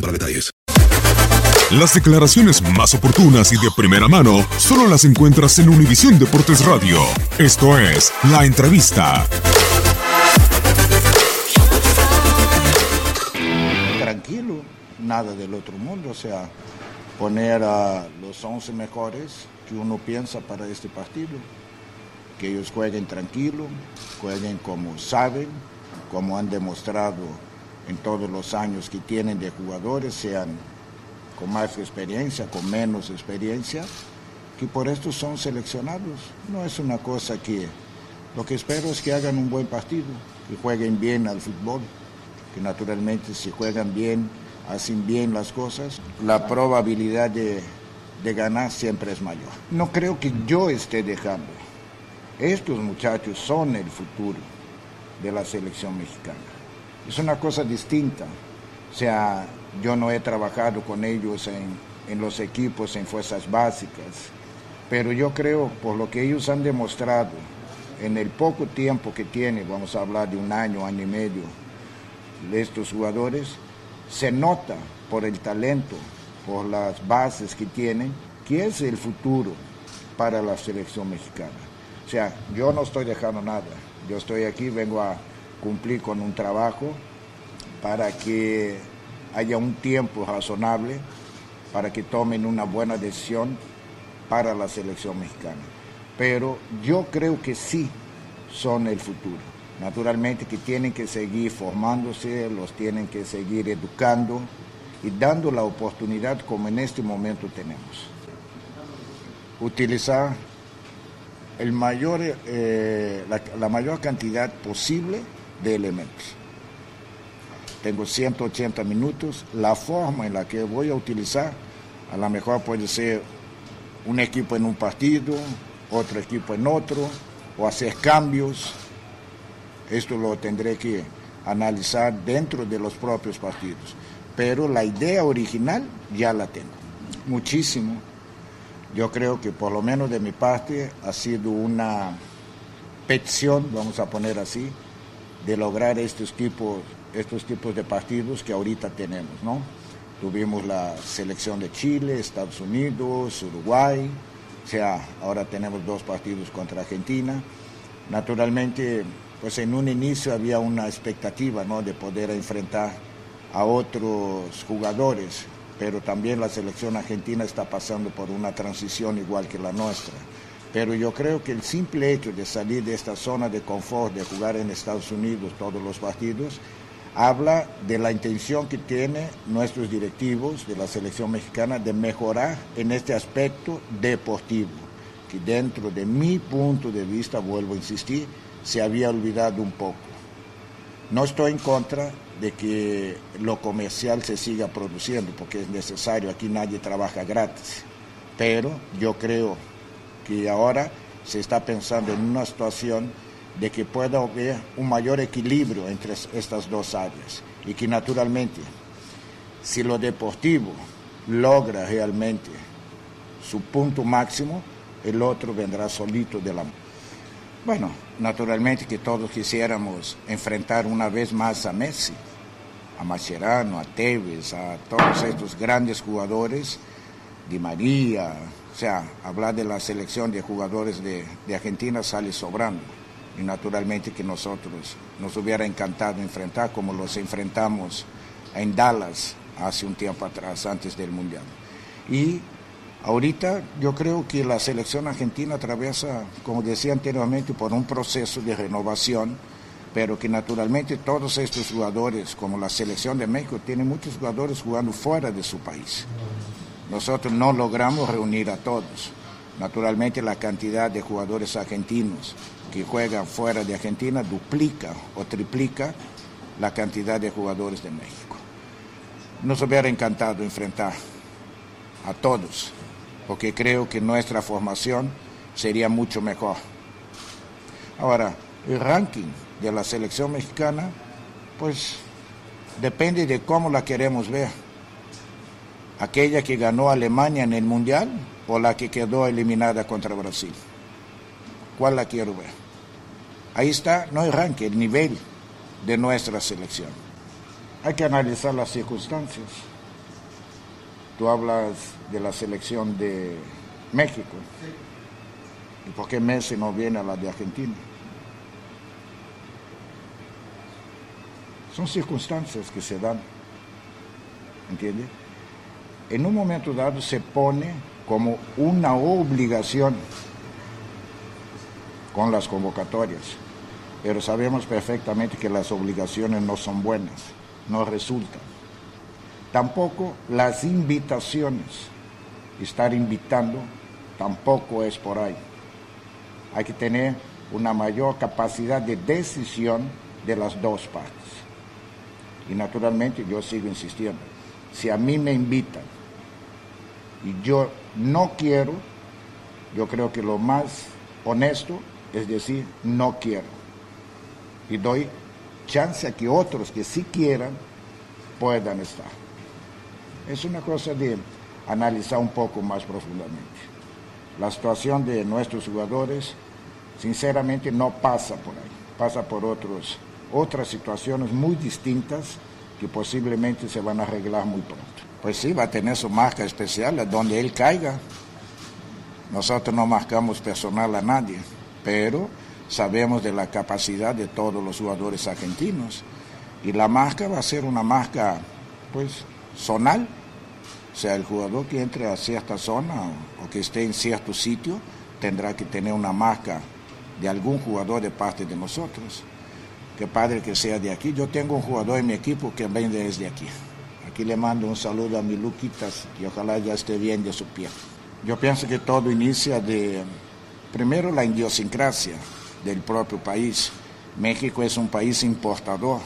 para detalles. Las declaraciones más oportunas y de primera mano solo las encuentras en Univisión Deportes Radio. Esto es La Entrevista. Tranquilo, nada del otro mundo, o sea, poner a los 11 mejores que uno piensa para este partido, que ellos jueguen tranquilo, jueguen como saben, como han demostrado en todos los años que tienen de jugadores, sean con más experiencia, con menos experiencia, que por esto son seleccionados. No es una cosa que lo que espero es que hagan un buen partido, que jueguen bien al fútbol, que naturalmente si juegan bien, hacen bien las cosas, la probabilidad de, de ganar siempre es mayor. No creo que yo esté dejando. Estos muchachos son el futuro de la selección mexicana es una cosa distinta. O sea, yo no he trabajado con ellos en, en, los equipos, en fuerzas básicas, pero yo creo, por lo que ellos han demostrado, en el poco tiempo que tienen, vamos a hablar de un año, año y medio, de estos jugadores, se nota por el talento, por las bases que tienen, que es el futuro para la selección mexicana. O sea, yo no estoy dejando nada, yo estoy aquí, vengo a cumplir con un trabajo para que haya un tiempo razonable, para que tomen una buena decisión para la selección mexicana. Pero yo creo que sí son el futuro. Naturalmente que tienen que seguir formándose, los tienen que seguir educando y dando la oportunidad como en este momento tenemos. Utilizar el mayor, eh, la, la mayor cantidad posible de elementos. Tengo 180 minutos. La forma en la que voy a utilizar, a lo mejor puede ser un equipo en un partido, otro equipo en otro, o hacer cambios. Esto lo tendré que analizar dentro de los propios partidos. Pero la idea original ya la tengo. Muchísimo. Yo creo que por lo menos de mi parte ha sido una petición, vamos a poner así, de lograr estos tipos, estos tipos de partidos que ahorita tenemos, ¿no? Tuvimos la selección de Chile, Estados Unidos, Uruguay, o sea, ahora tenemos dos partidos contra Argentina. Naturalmente, pues en un inicio había una expectativa, ¿no? De poder enfrentar a otros jugadores, pero también la selección argentina está pasando por una transición igual que la nuestra. Pero yo creo que el simple hecho de salir de esta zona de confort, de jugar en Estados Unidos todos los partidos, habla de la intención que tienen nuestros directivos de la selección mexicana de mejorar en este aspecto deportivo, que dentro de mi punto de vista, vuelvo a insistir, se había olvidado un poco. No estoy en contra de que lo comercial se siga produciendo, porque es necesario, aquí nadie trabaja gratis. Pero yo creo que ahora se está pensando en una situación de que pueda haber un mayor equilibrio entre estas dos áreas y que naturalmente, si lo deportivo logra realmente su punto máximo, el otro vendrá solito de la bueno, naturalmente que todos quisiéramos enfrentar una vez más a Messi, a Mascherano, a Tevez, a todos estos grandes jugadores, Di María, sea, hablar de la selección de jugadores de, de Argentina sale sobrando. Y naturalmente que nosotros nos hubiera encantado enfrentar como los enfrentamos en Dallas hace un tiempo atrás, antes del Mundial. Y Ahorita yo creo que la selección argentina atraviesa, como decía anteriormente, por un proceso de renovación, pero que naturalmente todos estos jugadores, como la selección de México, tienen muchos jugadores jugando fuera de su país. Nosotros no logramos reunir a todos. Naturalmente la cantidad de jugadores argentinos que juegan fuera de Argentina duplica o triplica la cantidad de jugadores de México. Nos hubiera encantado enfrentar a todos, porque creo que nuestra formación sería mucho mejor. Ahora, el ranking de la selección mexicana, pues depende de cómo la queremos ver. Aquella que ganó Alemania en el Mundial o la que quedó eliminada contra Brasil. ¿Cuál la quiero ver? Ahí está, no el ranking, el nivel de nuestra selección. Hay que analizar las circunstancias. Tú hablas de la selección de México. ¿Y por qué Messi no viene a la de Argentina? Son circunstancias que se dan, ¿entiende? En un momento dado se pone como una obligación con las convocatorias, pero sabemos perfectamente que las obligaciones no son buenas, no resultan. Tampoco las invitaciones, estar invitando, tampoco es por ahí. Hay que tener una mayor capacidad de decisión de las dos partes. Y naturalmente yo sigo insistiendo, si a mí me invitan y yo no quiero, yo creo que lo más honesto es decir, no quiero. Y doy chance a que otros que sí quieran puedan estar es una cosa de analizar un poco más profundamente. La situación de nuestros jugadores, sinceramente, no pasa por ahí, pasa por otros, otras situaciones muy distintas que posiblemente se van a arreglar muy pronto. Pues sí, va a tener su marca especial donde él caiga. Nosotros no marcamos personal a nadie, pero sabemos de la capacidad de todos los jugadores argentinos. Y la marca va a ser una marca, pues, zonal, o sea, el jugador que entre a cierta zona o, que esté en cierto sitio tendrá que tener una marca de algún jugador de parte de nosotros. Que padre que sea de aquí. Yo tengo un jugador en mi equipo que viene desde aquí. Aquí le mando un saludo a mi Luquitas y ojalá ya esté bien de su pie. Yo pienso que todo inicia de, primero, la idiosincrasia del propio país. México es un país importador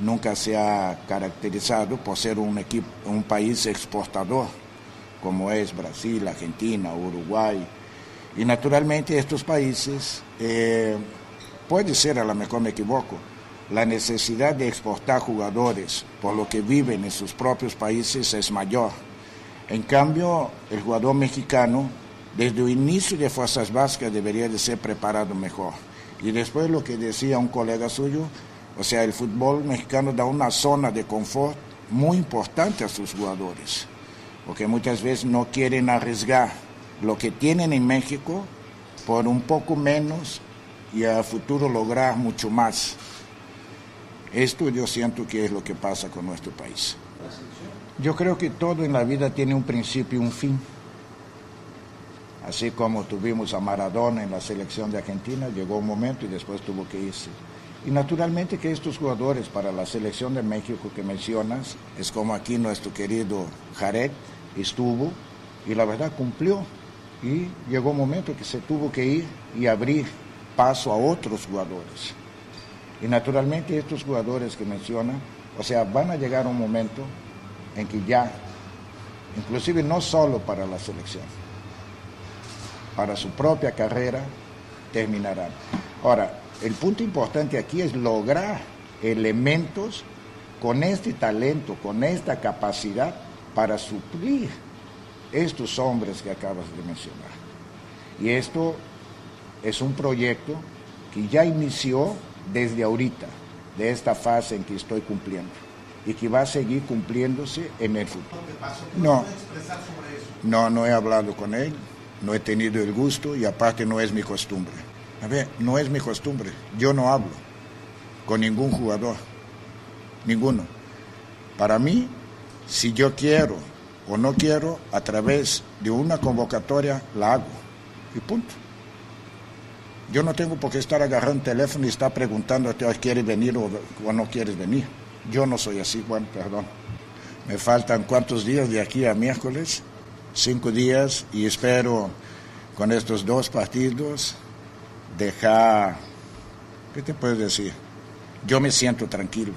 nunca se ha caracterizado por ser un, equipo, un país exportador, como es Brasil, Argentina, Uruguay. Y naturalmente estos países, eh, puede ser, a lo mejor me equivoco, la necesidad de exportar jugadores por lo que viven en sus propios países es mayor. En cambio, el jugador mexicano, desde el inicio de Fuerzas Básicas, debería de ser preparado mejor. Y después lo que decía un colega suyo, o sea, el fútbol mexicano da una zona de confort muy importante a sus jugadores, porque muchas veces no quieren arriesgar lo que tienen en México por un poco menos y a futuro lograr mucho más. Esto yo siento que es lo que pasa con nuestro país. Yo creo que todo en la vida tiene un principio y un fin. Así como tuvimos a Maradona en la selección de Argentina, llegó un momento y después tuvo que irse. Y naturalmente que estos jugadores para la selección de México que mencionas, es como aquí nuestro querido Jared estuvo y la verdad cumplió. Y llegó un momento que se tuvo que ir y abrir paso a otros jugadores. Y naturalmente estos jugadores que mencionan, O sea, van a llegar un momento en que ya, inclusive no solo para la selección, para su propia carrera, terminarán. Ahora, el punto importante aquí es lograr elementos con este talento, con esta capacidad para suplir estos hombres que acabas de mencionar. Y esto es un proyecto que ya inició desde ahorita, de esta fase en que estoy cumpliendo, y que va a seguir cumpliéndose en el futuro. No, no, no he hablado con él, no he tenido el gusto y aparte no es mi costumbre. A ver, no es mi costumbre, yo no hablo con ningún jugador, ninguno. Para mí, si yo quiero o no quiero, a través de una convocatoria la hago. Y punto. Yo no tengo por qué estar agarrando el teléfono y estar preguntando a ¿quieres venir o, o, no quieres venir? Yo no soy así, bueno, perdón. Me faltan cuántos días de aquí a miércoles, cinco días, y espero con estos dos partidos dejar, ¿qué te puedo decir? Yo me siento tranquilo,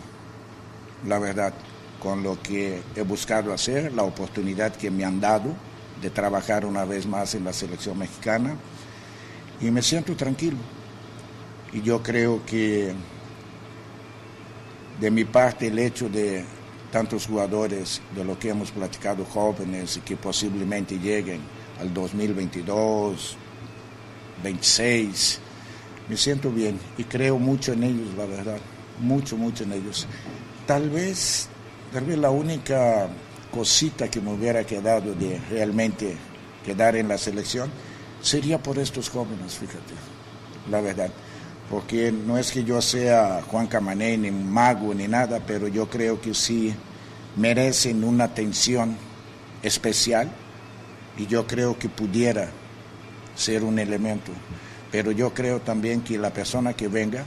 la verdad, con lo que he buscado hacer, la oportunidad que me han dado de trabajar una vez más en la selección mexicana y me siento tranquilo. Y yo creo que de mi parte el hecho de tantos jugadores de lo que hemos platicado jóvenes y que posiblemente lleguen al 2022, 26, me siento bien y creo mucho en ellos, la verdad, mucho, mucho en ellos. Tal vez, tal vez la única cosita que me hubiera quedado de realmente quedar en la selección sería por estos jóvenes, fíjate, la verdad. Porque no es que yo sea Juan Camané, ni mago, ni nada, pero yo creo que sí merecen una atención especial y yo creo que pudiera ser un elemento. Pero yo creo también que la persona que venga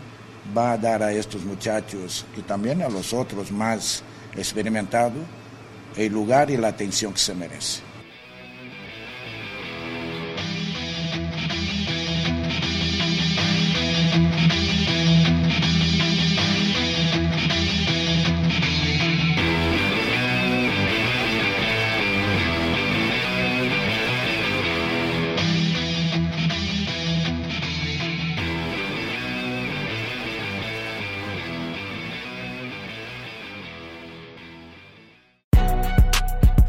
va a dar a estos muchachos y también a los otros más experimentados el lugar y la atención que se merece.